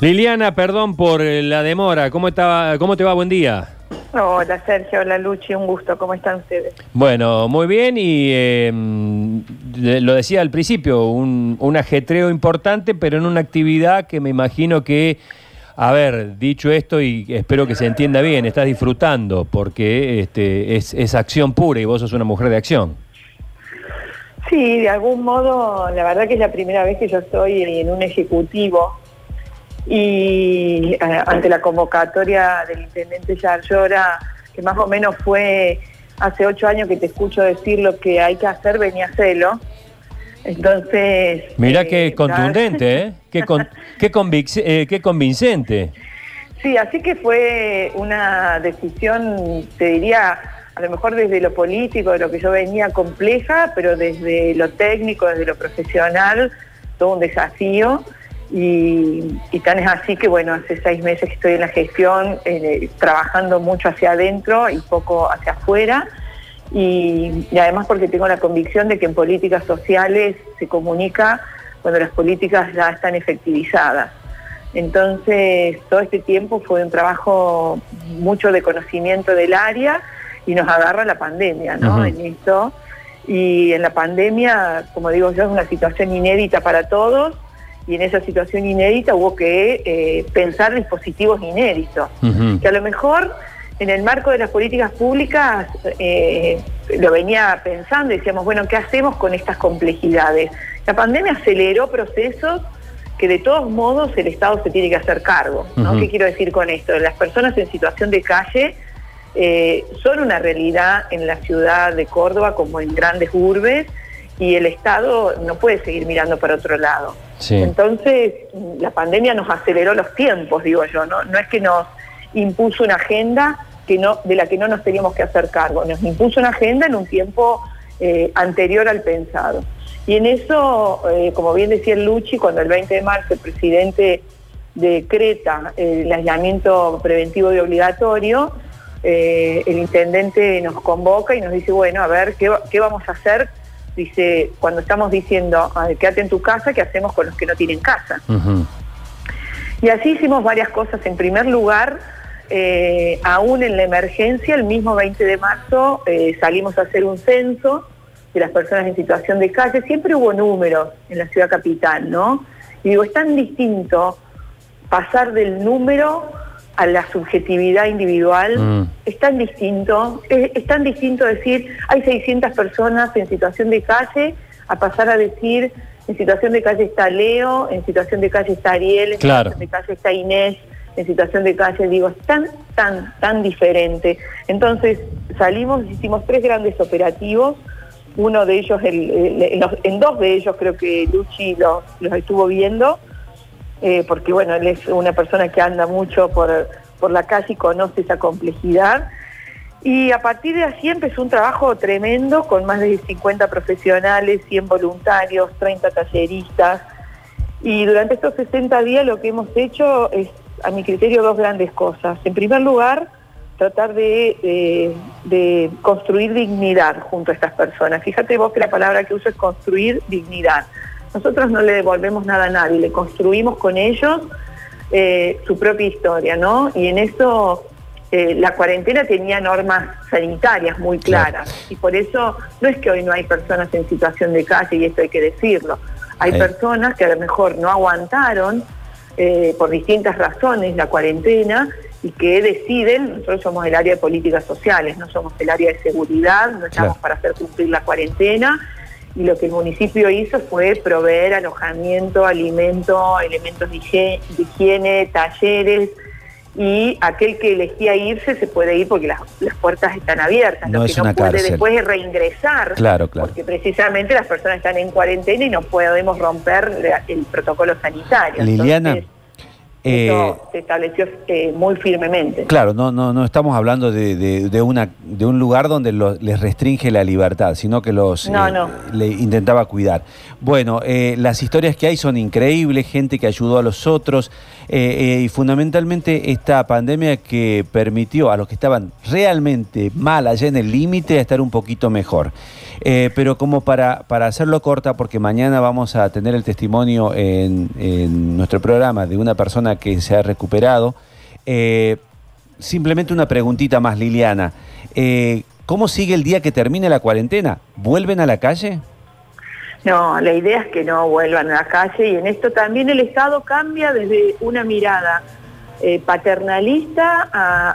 Liliana, perdón por eh, la demora. ¿Cómo, estaba, ¿Cómo te va? Buen día. Hola Sergio, hola Luchi, un gusto. ¿Cómo están ustedes? Bueno, muy bien y eh, lo decía al principio, un, un ajetreo importante, pero en una actividad que me imagino que, a ver, dicho esto y espero que se entienda bien, estás disfrutando porque este, es, es acción pura y vos sos una mujer de acción. Sí, de algún modo, la verdad que es la primera vez que yo estoy en un ejecutivo y eh, ante la convocatoria del intendente Yarlora, que más o menos fue hace ocho años que te escucho decir lo que hay que hacer, venía a hacerlo. Entonces... Mira qué eh, contundente, ¿eh? Qué, qué, eh, qué convincente. Sí, así que fue una decisión, te diría, a lo mejor desde lo político, de lo que yo venía compleja, pero desde lo técnico, desde lo profesional, todo un desafío. Y, tan es así que, bueno, hace seis meses que estoy en la gestión, eh, trabajando mucho hacia adentro y poco hacia afuera. Y, además porque tengo la convicción de que en políticas sociales se comunica cuando las políticas ya están efectivizadas. Entonces, todo este tiempo fue un trabajo mucho de conocimiento del área y nos agarra la pandemia, ¿no? En esto. Y en la pandemia, como digo yo, es una situación inédita para todos y en esa situación inédita hubo que eh, pensar dispositivos inéditos, que a lo mejor en el marco de las políticas públicas eh, lo venía pensando y decíamos, bueno, ¿qué hacemos con estas complejidades? La pandemia aceleró procesos que de todos modos el Estado se tiene que hacer cargo. ¿no? ¿Qué quiero decir con esto? Las personas en situación de calle eh, son una realidad en la ciudad de Córdoba como en grandes urbes y el Estado no puede seguir mirando para otro lado. Entonces, la pandemia nos aceleró los tiempos, digo yo, ¿no? Es que nos impuso una agenda que no, de la que no nos teníamos que hacer cargo, nos impuso una agenda en un tiempo eh, anterior al pensado. Y en eso, eh, como bien decía el Luchi, cuando el 20 de marzo el presidente decreta el aislamiento preventivo y obligatorio, eh, el intendente nos convoca y nos dice, bueno, a ver, ¿qué, qué vamos a hacer dice, cuando estamos diciendo, quédate en tu casa, ¿qué hacemos con los que no tienen casa? Y así hicimos varias cosas. En primer lugar, eh, aún en la emergencia, el mismo 20 de marzo, eh, salimos a hacer un censo de las personas en situación de calle. Siempre hubo números en la ciudad capital, ¿no? Y digo, es tan distinto pasar del número a la subjetividad individual mm. es tan distinto, es, tan distinto decir hay 600 personas en situación de calle a pasar a decir en situación de calle está Leo, en situación de calle está Ariel, en situación de calle está Inés, en situación de calle, digo, es tan, tan, tan diferente. Entonces salimos, hicimos tres grandes operativos, uno de ellos, en, dos de ellos creo que Luchi los, los estuvo viendo, eh, porque bueno, él es una persona que anda mucho por, por la calle y conoce esa complejidad. Y a partir de así empezó un trabajo tremendo con más de 50 profesionales, 100 voluntarios, 30 talleristas. Y durante estos 60 días lo que hemos hecho es, a mi criterio, dos grandes cosas. En primer lugar, tratar de, de construir dignidad junto a estas personas. Fíjate vos que la palabra que uso es construir dignidad. Nosotros no le devolvemos nada a nadie, le construimos con ellos eh, su propia historia, ¿no? Y en eso eh, la cuarentena tenía normas sanitarias muy claras y por eso no es que hoy no hay personas en situación de calle y esto hay que decirlo. Hay personas que a lo mejor no aguantaron eh, por distintas razones la cuarentena y que deciden, nosotros somos el área de políticas sociales, no somos el área de seguridad, no estamos para hacer cumplir la cuarentena y lo que el municipio hizo fue proveer alojamiento, alimento, elementos de higiene, talleres y aquel que elegía irse se puede ir porque las, puertas están abiertas. No lo que no puede después es reingresar, claro, claro. porque precisamente las personas están en cuarentena y no podemos romper el protocolo sanitario. Liliana. Eh, se estableció eh, muy firmemente. Claro, no, no, no estamos hablando de, una, de un lugar donde les restringe la libertad, sino que los eh, le intentaba cuidar. Bueno, las historias que hay son increíbles, gente que ayudó a los otros y fundamentalmente esta pandemia que permitió a los que estaban realmente mal allá en el límite a estar un poquito mejor. Eh, pero como para, para hacerlo corta, porque mañana vamos a tener el testimonio en, nuestro programa de una persona que se ha recuperado, eh, simplemente una preguntita más, Liliana. Eh, ¿Cómo sigue el día que termine la cuarentena? ¿Vuelven a la calle? No, la idea es que no vuelvan a la calle y en esto también el Estado cambia desde una mirada eh, paternalista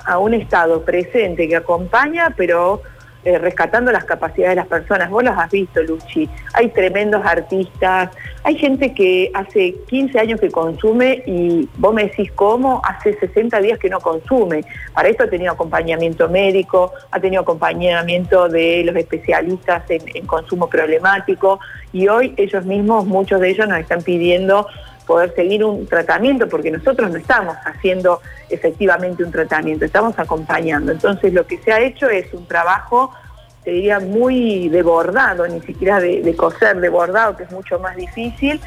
a un Estado presente que acompaña, pero eh, rescatando las capacidades de las personas. Vos las has visto, Luchi. Hay tremendos artistas, hay gente que hace 15 años que consume y vos me decís cómo, hace 60 días que no consume. Para esto ha tenido acompañamiento médico, ha tenido acompañamiento de los especialistas en, en consumo problemático y hoy ellos mismos, muchos de ellos nos están pidiendo poder seguir un tratamiento, porque nosotros no estamos haciendo efectivamente un tratamiento, estamos acompañando. Entonces lo que se ha hecho es un trabajo, te diría, muy de bordado, ni siquiera de, de coser, de bordado, que es mucho más difícil,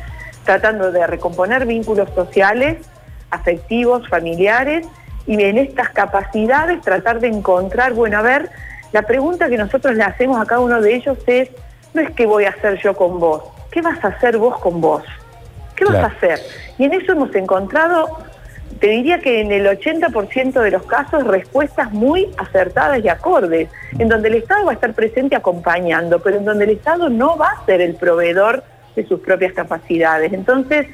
tratando de recomponer vínculos sociales, afectivos, familiares, y en estas capacidades tratar de encontrar, bueno, a ver, la pregunta que nosotros le hacemos a cada uno de ellos es, no es qué voy a hacer yo con vos, ¿qué vas a hacer vos con vos? ¿Qué vas a hacer? Y en eso hemos encontrado, te diría que en el 80% de los casos, respuestas muy acertadas y acordes, en donde el Estado va a estar presente acompañando, pero en donde el Estado no va a ser el proveedor de sus propias capacidades. Entonces,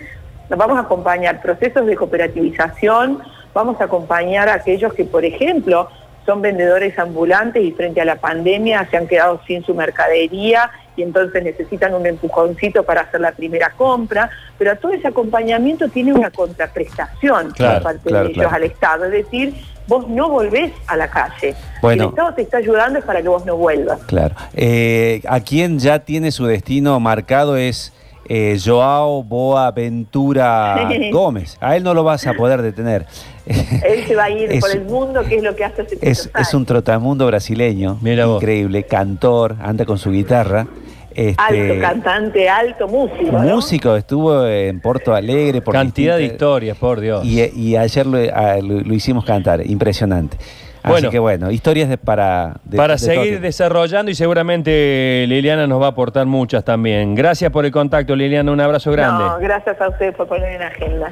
vamos a acompañar procesos de cooperativización, vamos a acompañar a aquellos que, por ejemplo, son vendedores ambulantes y frente a la pandemia se han quedado sin su mercadería y entonces necesitan un empujoncito para hacer la primera compra, pero todo ese acompañamiento tiene una contraprestación Claro, por parte claro, de ellos claro. al Estado, es decir, vos no volvés a la calle. Bueno. Si el Estado te está ayudando es para que vos no vuelvas. Claro. Eh, a quien ya tiene su destino marcado es eh, Joao Boaventura Sí. Gómez. A él no lo vas a poder detener. Él se va a ir Es- por el mundo, que es lo que hace hace Es, es un trotamundo brasileño, Mira vos. increíble, cantor, anda con su guitarra. Este, Alto cantante, alto músico. ¿no? músico, estuvo en Porto Alegre. Por Cantidad de historias, por Dios. Y, y ayer lo, a- lo- lo hicimos cantar, impresionante. Así que bueno, historias de, para... de- Para de seguir desarrollando y seguramente Liliana nos va a aportar muchas también. Gracias por el contacto, Liliana. Un abrazo grande. No, gracias a ustedes por poner en agenda.